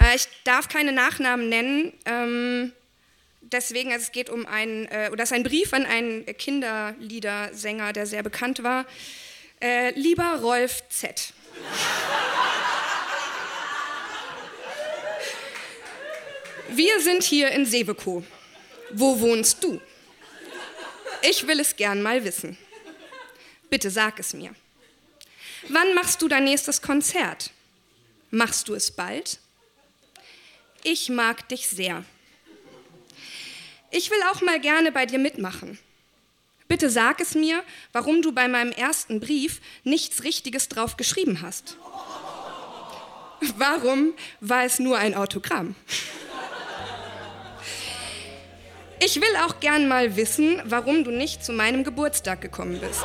Äh, ich darf keine Nachnamen nennen. Ähm, deswegen, also es geht um einen, äh, oder das ist ein Brief an einen Kinderliedersänger, der sehr bekannt war. Äh, lieber Rolf Z. Wir sind hier in Seveco. Wo wohnst du? Ich will es gern mal wissen. Bitte sag es mir. Wann machst du dein nächstes Konzert? Machst du es bald? Ich mag dich sehr. Ich will auch mal gerne bei dir mitmachen. Bitte sag es mir, warum du bei meinem ersten Brief nichts Richtiges drauf geschrieben hast. Warum war es nur ein Autogramm? Ich will auch gern mal wissen, warum du nicht zu meinem Geburtstag gekommen bist.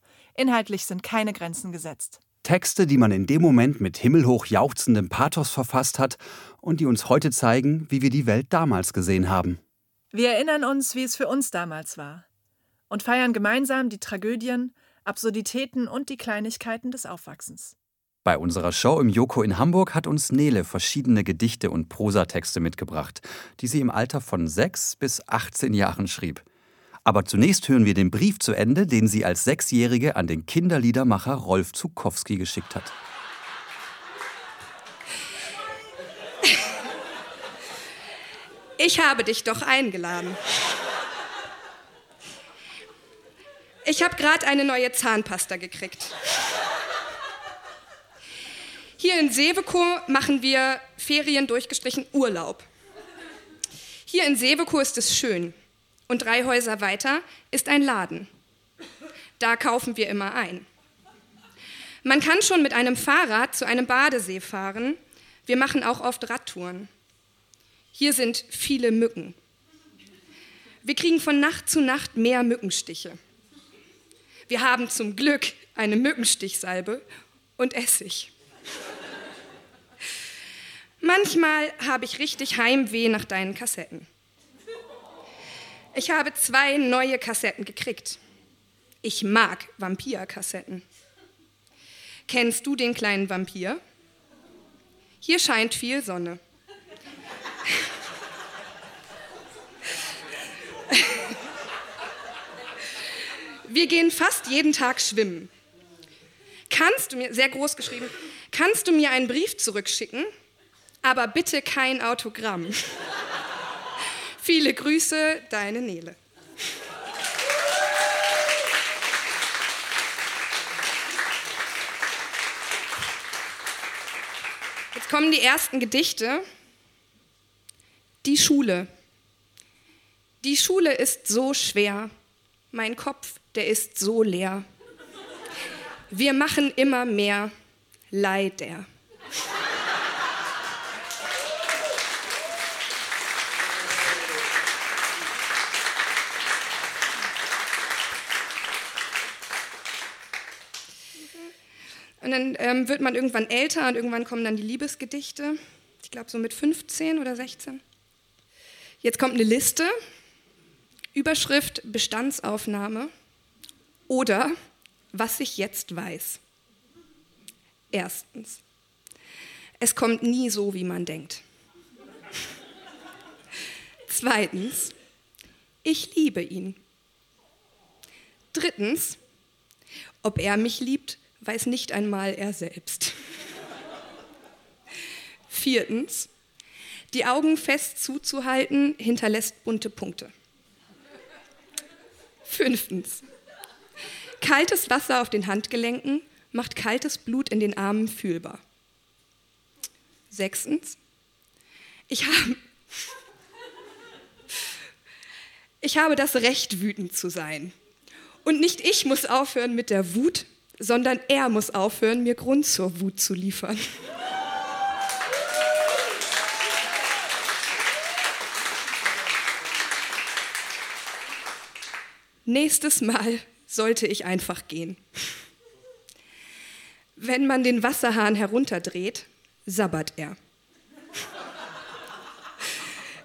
Inhaltlich sind keine Grenzen gesetzt. Texte, die man in dem Moment mit himmelhoch jauchzendem Pathos verfasst hat und die uns heute zeigen, wie wir die Welt damals gesehen haben. Wir erinnern uns, wie es für uns damals war und feiern gemeinsam die Tragödien, Absurditäten und die Kleinigkeiten des Aufwachsens. Bei unserer Show im Joko in Hamburg hat uns Nele verschiedene Gedichte und Prosatexte mitgebracht, die sie im Alter von 6 bis 18 Jahren schrieb. Aber zunächst hören wir den Brief zu Ende, den sie als Sechsjährige an den Kinderliedermacher Rolf Zukowski geschickt hat. Ich habe dich doch eingeladen. Ich habe gerade eine neue Zahnpasta gekriegt. Hier in Seveco machen wir Ferien durchgestrichen Urlaub. Hier in Seveco ist es schön. Und drei Häuser weiter ist ein Laden. Da kaufen wir immer ein. Man kann schon mit einem Fahrrad zu einem Badesee fahren. Wir machen auch oft Radtouren. Hier sind viele Mücken. Wir kriegen von Nacht zu Nacht mehr Mückenstiche. Wir haben zum Glück eine Mückenstichsalbe und Essig. Manchmal habe ich richtig Heimweh nach deinen Kassetten. Ich habe zwei neue Kassetten gekriegt. Ich mag Vampirkassetten. Kennst du den kleinen Vampir? Hier scheint viel Sonne. Wir gehen fast jeden Tag schwimmen. Kannst du mir, sehr groß geschrieben, kannst du mir einen Brief zurückschicken? Aber bitte kein Autogramm. Viele Grüße, deine Nele. Jetzt kommen die ersten Gedichte. Die Schule. Die Schule ist so schwer. Mein Kopf, der ist so leer. Wir machen immer mehr. Leider. Und dann ähm, wird man irgendwann älter und irgendwann kommen dann die Liebesgedichte. Ich glaube so mit 15 oder 16. Jetzt kommt eine Liste. Überschrift Bestandsaufnahme oder was ich jetzt weiß. Erstens. Es kommt nie so, wie man denkt. Zweitens, ich liebe ihn. Drittens, ob er mich liebt, weiß nicht einmal er selbst. Viertens, die Augen fest zuzuhalten hinterlässt bunte Punkte. Fünftens, kaltes Wasser auf den Handgelenken macht kaltes Blut in den Armen fühlbar. Sechstens, ich habe, ich habe das Recht, wütend zu sein. Und nicht ich muss aufhören mit der Wut, sondern er muss aufhören, mir Grund zur Wut zu liefern. Nächstes Mal sollte ich einfach gehen. Wenn man den Wasserhahn herunterdreht, sabbert er.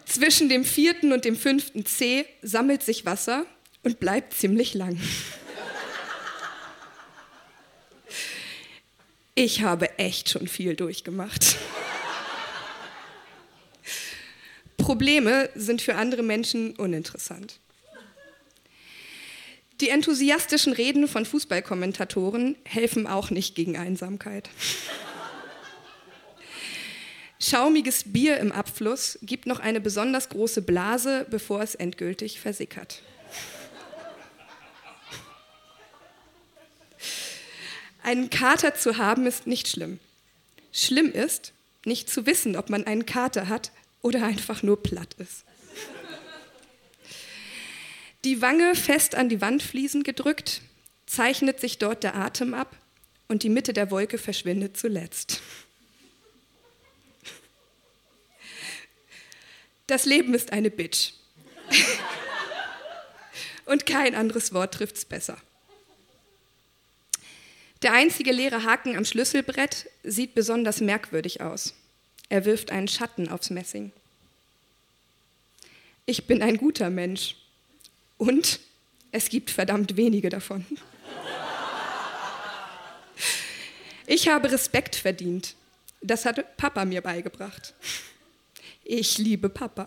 Zwischen dem vierten und dem fünften C sammelt sich Wasser und bleibt ziemlich lang. Ich habe echt schon viel durchgemacht. Probleme sind für andere Menschen uninteressant. Die enthusiastischen Reden von Fußballkommentatoren helfen auch nicht gegen Einsamkeit. Schaumiges Bier im Abfluss gibt noch eine besonders große Blase, bevor es endgültig versickert. Einen Kater zu haben ist nicht schlimm. Schlimm ist, nicht zu wissen, ob man einen Kater hat oder einfach nur platt ist. Die Wange fest an die Wandfliesen gedrückt, zeichnet sich dort der Atem ab und die Mitte der Wolke verschwindet zuletzt. Das Leben ist eine Bitch. und kein anderes Wort trifft's besser. Der einzige leere Haken am Schlüsselbrett sieht besonders merkwürdig aus. Er wirft einen Schatten aufs Messing. Ich bin ein guter Mensch, und es gibt verdammt wenige davon. Ich habe Respekt verdient. Das hat Papa mir beigebracht. Ich liebe Papa.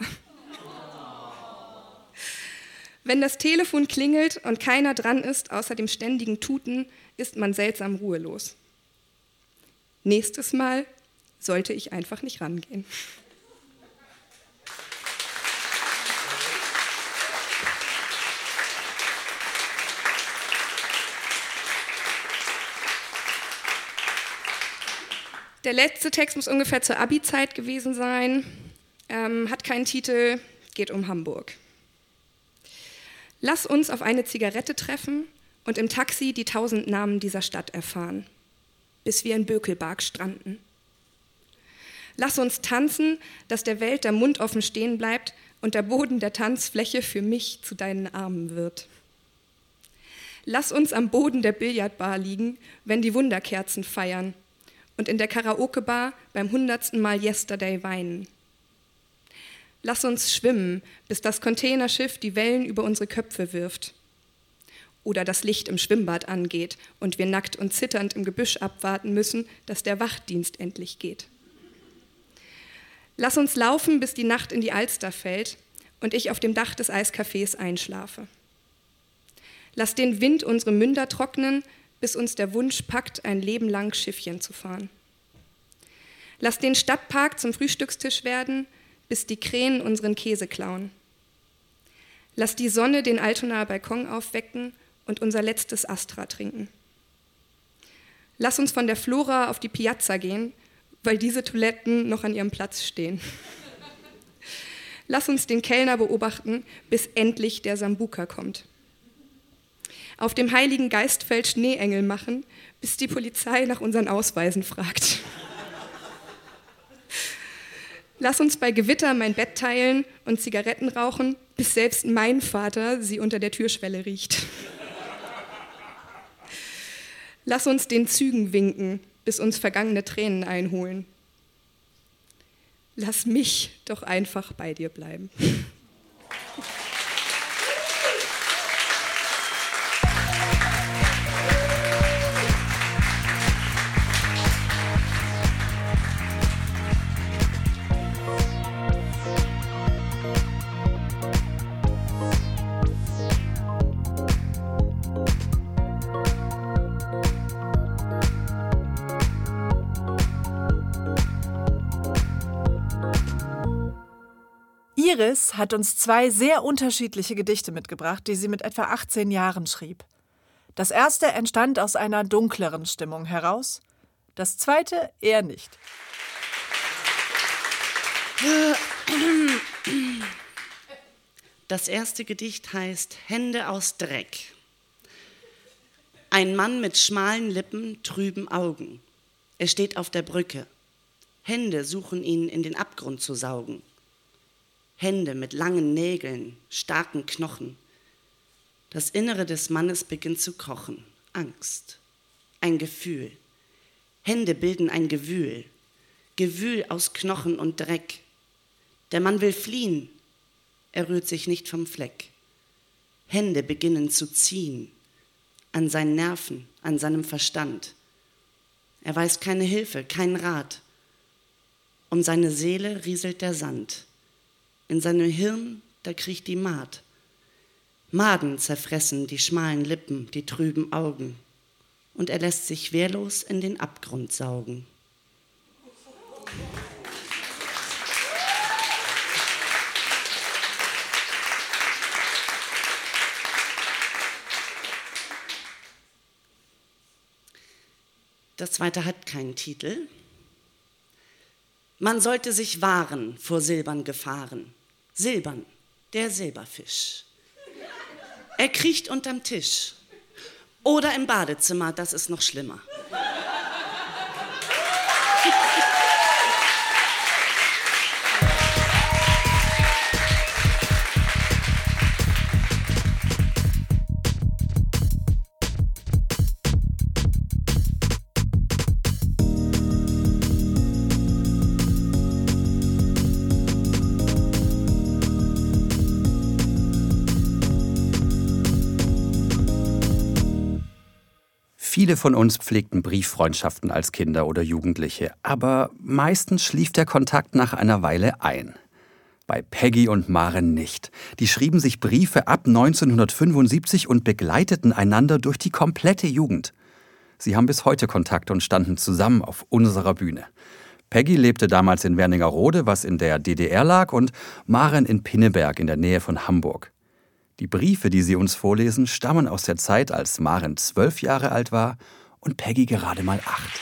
Wenn das Telefon klingelt und keiner dran ist, außer dem ständigen Tuten, ist man seltsam ruhelos. Nächstes Mal sollte ich einfach nicht rangehen. Der letzte Text muss ungefähr zur Abi-Zeit gewesen sein, ähm, hat keinen Titel, geht um Hamburg. Lass uns auf eine Zigarette treffen und im Taxi die tausend Namen dieser Stadt erfahren, bis wir in Bökelberg stranden. Lass uns tanzen, dass der Welt der Mund offen stehen bleibt und der Boden der Tanzfläche für mich zu deinen Armen wird. Lass uns am Boden der Billardbar liegen, wenn die Wunderkerzen feiern und in der Karaoke-Bar beim hundertsten Mal Yesterday weinen. Lass uns schwimmen, bis das Containerschiff die Wellen über unsere Köpfe wirft. Oder das Licht im Schwimmbad angeht und wir nackt und zitternd im Gebüsch abwarten müssen, dass der Wachdienst endlich geht. Lass uns laufen, bis die Nacht in die Alster fällt und ich auf dem Dach des Eiscafés einschlafe. Lass den Wind unsere Münder trocknen, bis uns der Wunsch packt, ein Leben lang Schiffchen zu fahren. Lass den Stadtpark zum Frühstückstisch werden, bis die Krähen unseren Käse klauen. Lass die Sonne den Altonaer Balkon aufwecken und unser letztes Astra trinken. Lass uns von der Flora auf die Piazza gehen, weil diese Toiletten noch an ihrem Platz stehen. Lass uns den Kellner beobachten, bis endlich der Sambuka kommt auf dem Heiligen Geistfeld Schneeengel machen, bis die Polizei nach unseren Ausweisen fragt. Lass uns bei Gewitter mein Bett teilen und Zigaretten rauchen, bis selbst mein Vater sie unter der Türschwelle riecht. Lass uns den Zügen winken, bis uns vergangene Tränen einholen. Lass mich doch einfach bei dir bleiben. Iris hat uns zwei sehr unterschiedliche Gedichte mitgebracht, die sie mit etwa 18 Jahren schrieb. Das erste entstand aus einer dunkleren Stimmung heraus, das zweite eher nicht. Das erste Gedicht heißt Hände aus Dreck. Ein Mann mit schmalen Lippen, trüben Augen. Er steht auf der Brücke. Hände suchen ihn in den Abgrund zu saugen. Hände mit langen Nägeln, starken Knochen. Das Innere des Mannes beginnt zu kochen. Angst. Ein Gefühl. Hände bilden ein Gewühl. Gewühl aus Knochen und Dreck. Der Mann will fliehen. Er rührt sich nicht vom Fleck. Hände beginnen zu ziehen. An seinen Nerven, an seinem Verstand. Er weiß keine Hilfe, keinen Rat. Um seine Seele rieselt der Sand. In seinem Hirn, da kriecht die Maat. Maden zerfressen die schmalen Lippen, die trüben Augen. Und er lässt sich wehrlos in den Abgrund saugen. Das zweite hat keinen Titel. Man sollte sich wahren vor Silbern Gefahren. Silbern, der Silberfisch. Er kriecht unterm Tisch. Oder im Badezimmer, das ist noch schlimmer. Viele von uns pflegten Brieffreundschaften als Kinder oder Jugendliche, aber meistens schlief der Kontakt nach einer Weile ein. Bei Peggy und Maren nicht. Die schrieben sich Briefe ab 1975 und begleiteten einander durch die komplette Jugend. Sie haben bis heute Kontakt und standen zusammen auf unserer Bühne. Peggy lebte damals in Wernigerode, was in der DDR lag, und Maren in Pinneberg in der Nähe von Hamburg. Die Briefe, die sie uns vorlesen, stammen aus der Zeit, als Maren zwölf Jahre alt war und Peggy gerade mal acht.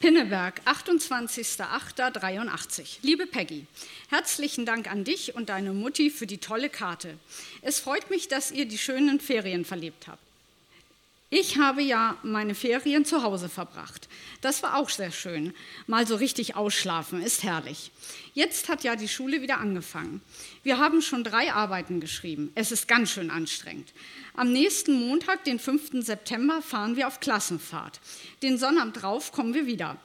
Pinneberg, 28.08.83. Liebe Peggy, herzlichen Dank an dich und deine Mutti für die tolle Karte. Es freut mich, dass ihr die schönen Ferien verlebt habt. Ich habe ja meine Ferien zu Hause verbracht. Das war auch sehr schön. Mal so richtig ausschlafen ist herrlich. Jetzt hat ja die Schule wieder angefangen. Wir haben schon drei Arbeiten geschrieben. Es ist ganz schön anstrengend. Am nächsten Montag, den 5. September, fahren wir auf Klassenfahrt. Den Sonnabend drauf kommen wir wieder.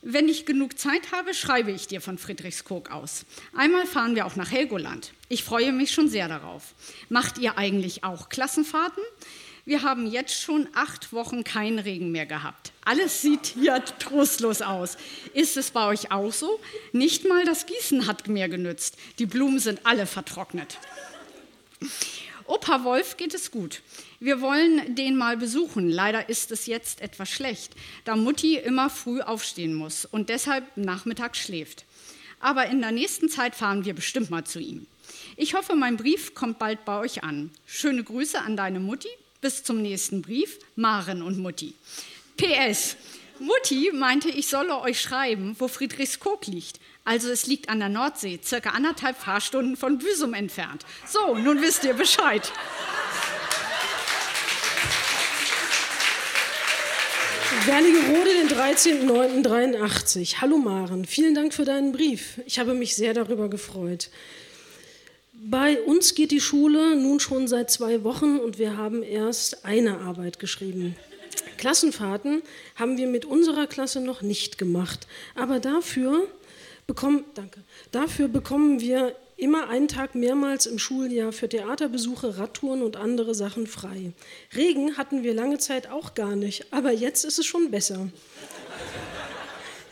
Wenn ich genug Zeit habe, schreibe ich dir von Friedrichskoog aus. Einmal fahren wir auch nach Helgoland. Ich freue mich schon sehr darauf. Macht ihr eigentlich auch Klassenfahrten? Wir haben jetzt schon acht Wochen keinen Regen mehr gehabt. Alles sieht hier trostlos aus. Ist es bei euch auch so? Nicht mal das Gießen hat mehr genützt. Die Blumen sind alle vertrocknet. Opa Wolf geht es gut. Wir wollen den mal besuchen. Leider ist es jetzt etwas schlecht, da Mutti immer früh aufstehen muss und deshalb nachmittags schläft. Aber in der nächsten Zeit fahren wir bestimmt mal zu ihm. Ich hoffe, mein Brief kommt bald bei euch an. Schöne Grüße an deine Mutti bis zum nächsten Brief, Maren und Mutti. PS. Mutti meinte, ich solle euch schreiben, wo Friedrichskoog liegt. Also es liegt an der Nordsee, circa anderthalb Fahrstunden von Büsum entfernt. So, nun wisst ihr Bescheid. Wernigerode, den 13.09.83. Hallo Maren, vielen Dank für deinen Brief. Ich habe mich sehr darüber gefreut. Bei uns geht die Schule nun schon seit zwei Wochen und wir haben erst eine Arbeit geschrieben. Klassenfahrten haben wir mit unserer Klasse noch nicht gemacht, aber dafür bekommen, danke, dafür bekommen wir immer einen Tag mehrmals im Schuljahr für Theaterbesuche, Radtouren und andere Sachen frei. Regen hatten wir lange Zeit auch gar nicht, aber jetzt ist es schon besser.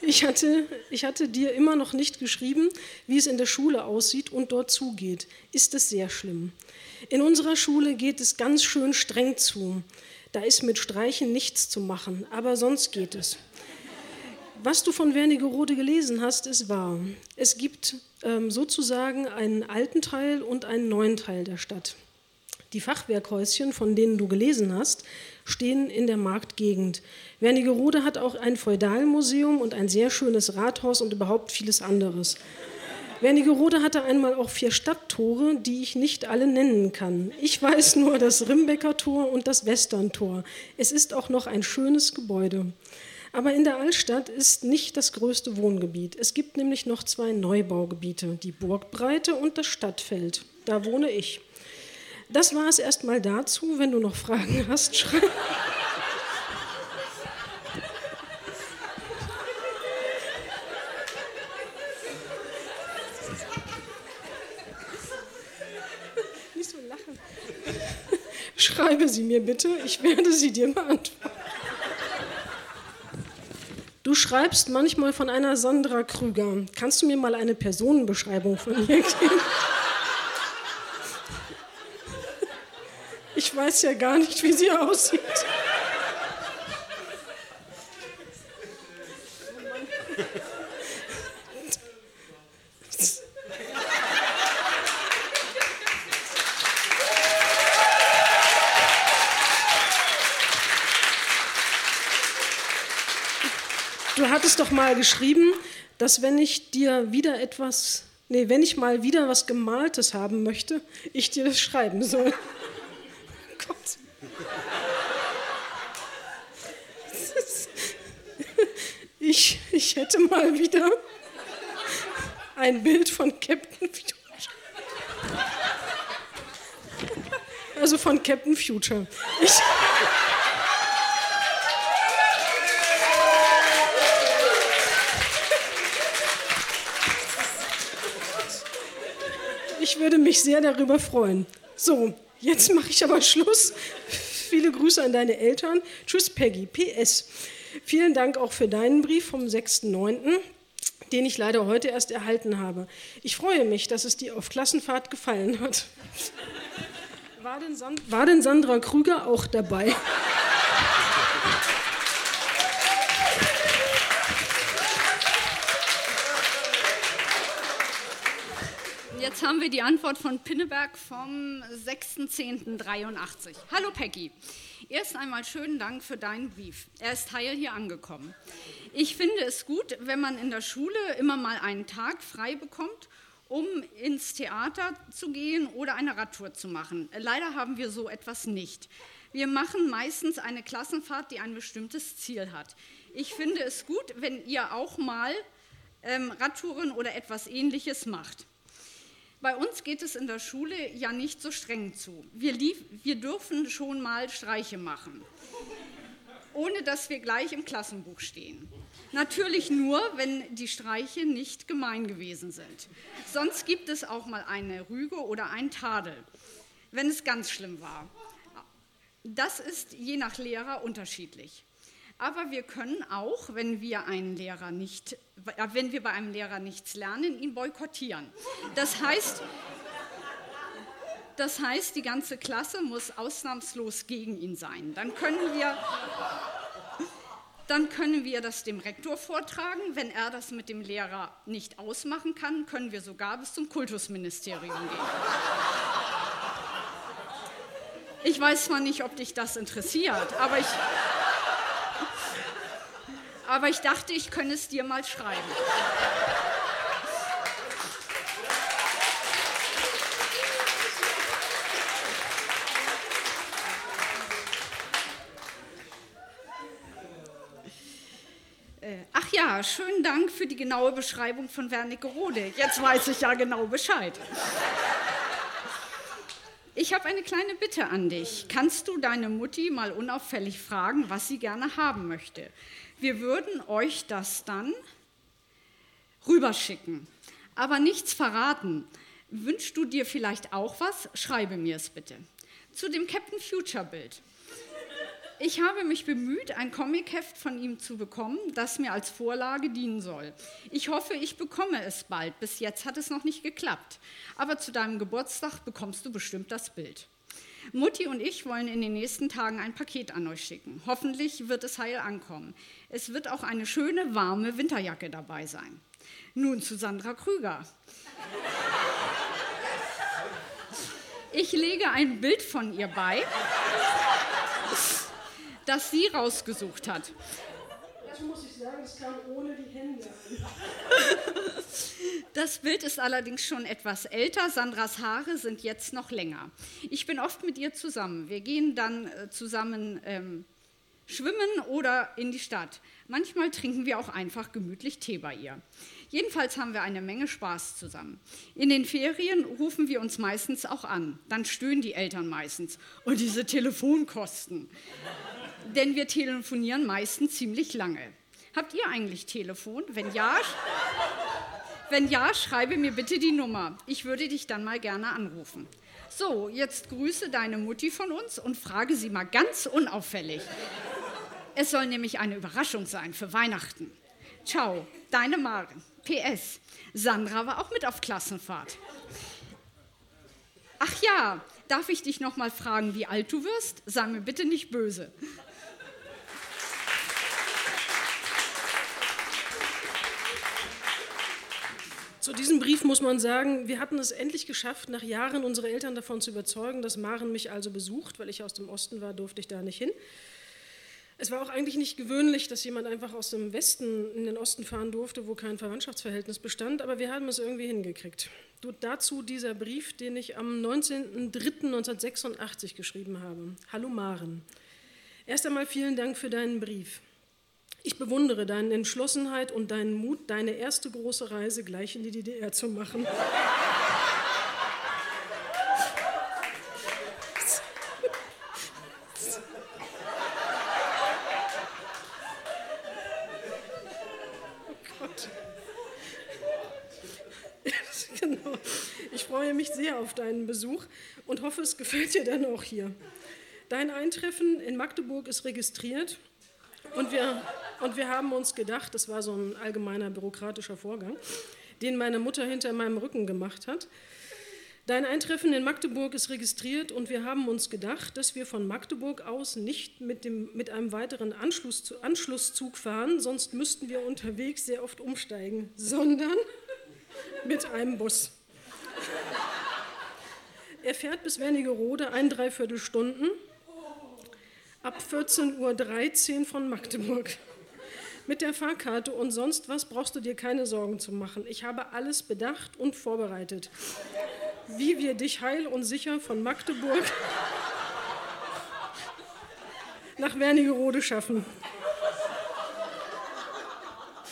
Ich hatte, ich hatte dir immer noch nicht geschrieben, wie es in der Schule aussieht und dort zugeht. Ist es sehr schlimm. In unserer Schule geht es ganz schön streng zu. Da ist mit Streichen nichts zu machen, aber sonst geht es. Was du von Wernigerode gelesen hast, ist wahr. Es gibt ähm, sozusagen einen alten Teil und einen neuen Teil der Stadt. Die Fachwerkhäuschen, von denen du gelesen hast, stehen in der Marktgegend. Wernigerode hat auch ein Feudalmuseum und ein sehr schönes Rathaus und überhaupt vieles anderes. Wernigerode hatte einmal auch vier Stadttore, die ich nicht alle nennen kann. Ich weiß nur das Rimbecker Tor und das Westerntor. Es ist auch noch ein schönes Gebäude. Aber in der Altstadt ist nicht das größte Wohngebiet. Es gibt nämlich noch zwei Neubaugebiete, die Burgbreite und das Stadtfeld. Da wohne ich. Das war es erstmal dazu. Wenn du noch Fragen hast, schreib. Nicht so lachen. Schreibe sie mir bitte, ich werde sie dir beantworten. Du schreibst manchmal von einer Sandra Krüger. Kannst du mir mal eine Personenbeschreibung von ihr geben? Ich weiß ja gar nicht, wie sie aussieht. Du hattest doch mal geschrieben, dass wenn ich dir wieder etwas, nee, wenn ich mal wieder was Gemaltes haben möchte, ich dir das schreiben soll. Gott. Ich, hätte mal wieder ein Bild von Captain Future. Also von Captain Future. Ich, Ich würde mich sehr darüber freuen. So, jetzt mache ich aber Schluss. Viele Grüße an deine Eltern. Tschüss, Peggy. PS. Vielen Dank auch für deinen Brief vom 6.9., den ich leider heute erst erhalten habe. Ich freue mich, dass es dir auf Klassenfahrt gefallen hat. War denn, Sand war denn Sandra Krüger auch dabei? Jetzt haben wir die Antwort von Pinneberg vom 6.10.83. Hallo Peggy. Erst einmal schönen Dank für deinen Brief. Er ist heil hier angekommen. Ich finde es gut, wenn man in der Schule immer mal einen Tag frei bekommt, um ins Theater zu gehen oder eine Radtour zu machen. Leider haben wir so etwas nicht. Wir machen meistens eine Klassenfahrt, die ein bestimmtes Ziel hat. Ich finde es gut, wenn ihr auch mal ähm, Radtouren oder etwas Ähnliches macht. Bei uns geht es in der Schule ja nicht so streng zu. Wir, lief, wir dürfen schon mal Streiche machen, ohne dass wir gleich im Klassenbuch stehen. Natürlich nur, wenn die Streiche nicht gemein gewesen sind. Sonst gibt es auch mal eine Rüge oder ein Tadel, wenn es ganz schlimm war. Das ist je nach Lehrer unterschiedlich. Aber wir können auch, wenn wir einen Lehrer nicht, wenn wir bei einem Lehrer nichts lernen, ihn boykottieren. Das heißt, das heißt, die ganze Klasse muss ausnahmslos gegen ihn sein. Dann können wir, dann können wir das dem Rektor vortragen. Wenn er das mit dem Lehrer nicht ausmachen kann, können wir sogar bis zum Kultusministerium gehen. Ich weiß zwar nicht, ob dich das interessiert, aber ich, aber ich dachte, ich könne es dir mal schreiben. Äh, ach ja, schönen Dank für die genaue Beschreibung von Wernigerode. Jetzt weiß ich ja genau Bescheid. Ich habe eine kleine Bitte an dich. Kannst du deine Mutti mal unauffällig fragen, was sie gerne haben möchte? Wir würden euch das dann rüberschicken, aber nichts verraten. Wünschst du dir vielleicht auch was? Schreibe mir es bitte. Zu dem Captain Future Bild. Ich habe mich bemüht, ein Comicheft von ihm zu bekommen, das mir als Vorlage dienen soll. Ich hoffe, ich bekomme es bald. Bis jetzt hat es noch nicht geklappt. Aber zu deinem Geburtstag bekommst du bestimmt das Bild. Mutti und ich wollen in den nächsten Tagen ein Paket an euch schicken. Hoffentlich wird es heil ankommen. Es wird auch eine schöne, warme Winterjacke dabei sein. Nun zu Sandra Krüger. Ich lege ein Bild von ihr bei, das sie rausgesucht hat. Das muss ich sagen, es kam ohne die Hände. Das Bild ist allerdings schon etwas älter. Sandras Haare sind jetzt noch länger. Ich bin oft mit ihr zusammen. Wir gehen dann äh, zusammen ähm, schwimmen oder in die Stadt. Manchmal trinken wir auch einfach gemütlich Tee bei ihr. Jedenfalls haben wir eine Menge Spaß zusammen. In den Ferien rufen wir uns meistens auch an. Dann stöhnen die Eltern meistens. Und diese Telefonkosten. Denn wir telefonieren meistens ziemlich lange. Habt ihr eigentlich Telefon? Wenn ja, wenn ja, schreibe mir bitte die Nummer. Ich würde dich dann mal gerne anrufen. So, jetzt grüße deine Mutti von uns und frage sie mal ganz unauffällig. Es soll nämlich eine Überraschung sein für Weihnachten. Ciao, deine Maren. PS. Sandra war auch mit auf Klassenfahrt. Ach ja, darf ich dich noch mal fragen, wie alt du wirst? Sei mir bitte nicht böse. Zu diesem Brief muss man sagen, wir hatten es endlich geschafft, nach Jahren unsere Eltern davon zu überzeugen, dass Maren mich also besucht, weil ich aus dem Osten war, durfte ich da nicht hin. Es war auch eigentlich nicht gewöhnlich, dass jemand einfach aus dem Westen in den Osten fahren durfte, wo kein Verwandtschaftsverhältnis bestand, aber wir haben es irgendwie hingekriegt. dazu dieser Brief, den ich am 19.03.1986 geschrieben habe. Hallo Maren. Erst einmal vielen Dank für deinen Brief. Ich bewundere deine Entschlossenheit und deinen Mut, deine erste große Reise gleich in die DDR zu machen. freue mich sehr auf deinen Besuch und hoffe, es gefällt dir dann auch hier. Dein Eintreffen in Magdeburg ist registriert und wir, und wir haben uns gedacht, das war so ein allgemeiner bürokratischer Vorgang, den meine Mutter hinter meinem Rücken gemacht hat. Dein Eintreffen in Magdeburg ist registriert und wir haben uns gedacht, dass wir von Magdeburg aus nicht mit, dem, mit einem weiteren Anschluss, Anschlusszug fahren, sonst müssten wir unterwegs sehr oft umsteigen, sondern mit einem Bus. Er fährt bis Wernigerode ein Dreiviertelstunden ab 14.13 Uhr von Magdeburg. Mit der Fahrkarte und sonst was brauchst du dir keine Sorgen zu machen. Ich habe alles bedacht und vorbereitet. Wie wir dich heil und sicher von Magdeburg nach Wernigerode schaffen.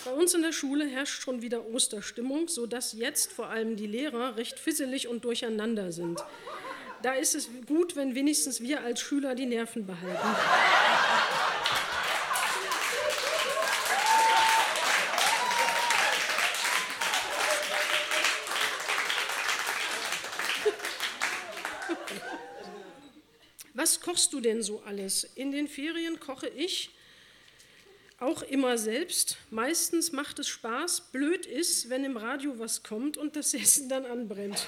Bei uns in der Schule herrscht schon wieder Osterstimmung, sodass jetzt vor allem die Lehrer recht fisselig und durcheinander sind. Da ist es gut, wenn wenigstens wir als Schüler die Nerven behalten. Was kochst du denn so alles? In den Ferien koche ich auch immer selbst. Meistens macht es Spaß. Blöd ist, wenn im Radio was kommt und das Essen dann anbrennt.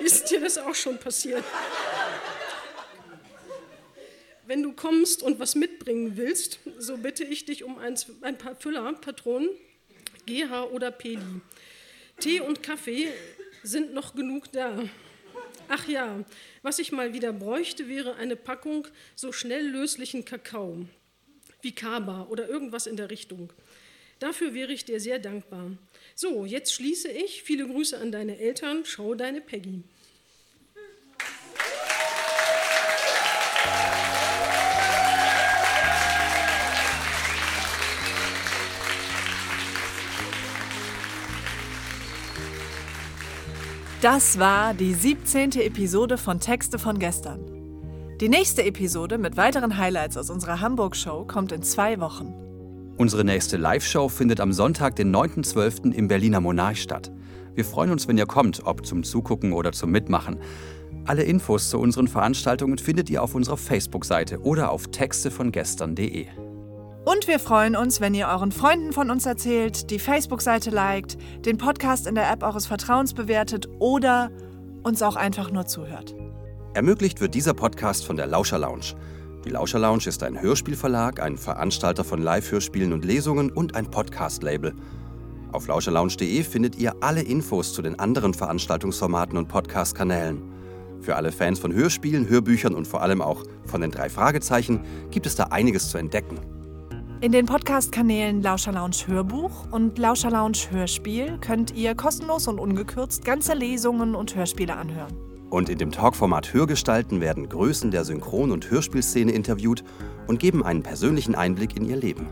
Ist dir das auch schon passiert? Wenn du kommst und was mitbringen willst, so bitte ich dich um ein, ein paar Füller, Patronen, GH oder Peli. Tee und Kaffee sind noch genug da. Ach ja, was ich mal wieder bräuchte, wäre eine Packung so schnell löslichen Kakao, wie Kaba oder irgendwas in der Richtung. Dafür wäre ich dir sehr dankbar. So, jetzt schließe ich. Viele Grüße an deine Eltern. Schau deine Peggy. Das war die 17. Episode von Texte von gestern. Die nächste Episode mit weiteren Highlights aus unserer Hamburg-Show kommt in zwei Wochen. Unsere nächste Live-Show findet am Sonntag, den 9.12. im Berliner Monarch statt. Wir freuen uns, wenn ihr kommt, ob zum Zugucken oder zum Mitmachen. Alle Infos zu unseren Veranstaltungen findet ihr auf unserer Facebook-Seite oder auf textevongestern.de. Und wir freuen uns, wenn ihr euren Freunden von uns erzählt, die Facebook-Seite liked, den Podcast in der App eures Vertrauens bewertet oder uns auch einfach nur zuhört. Ermöglicht wird dieser Podcast von der Lauscher Lounge. Die Lauscher Lounge ist ein Hörspielverlag, ein Veranstalter von Live-Hörspielen und Lesungen und ein Podcast-Label. Auf lauscherlounge.de findet ihr alle Infos zu den anderen Veranstaltungsformaten und Podcast-Kanälen. Für alle Fans von Hörspielen, Hörbüchern und vor allem auch von den drei Fragezeichen gibt es da einiges zu entdecken. In den Podcast-Kanälen Lauscher Lounge Hörbuch und Lauscher Lounge Hörspiel könnt ihr kostenlos und ungekürzt ganze Lesungen und Hörspiele anhören. Und in dem Talkformat Hörgestalten werden Größen der Synchron- und Hörspielszene interviewt und geben einen persönlichen Einblick in ihr Leben.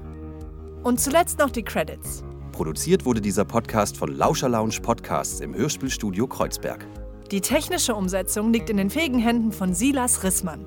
Und zuletzt noch die Credits. Produziert wurde dieser Podcast von Lauscher Lounge Podcasts im Hörspielstudio Kreuzberg. Die technische Umsetzung liegt in den fähigen Händen von Silas Rissmann.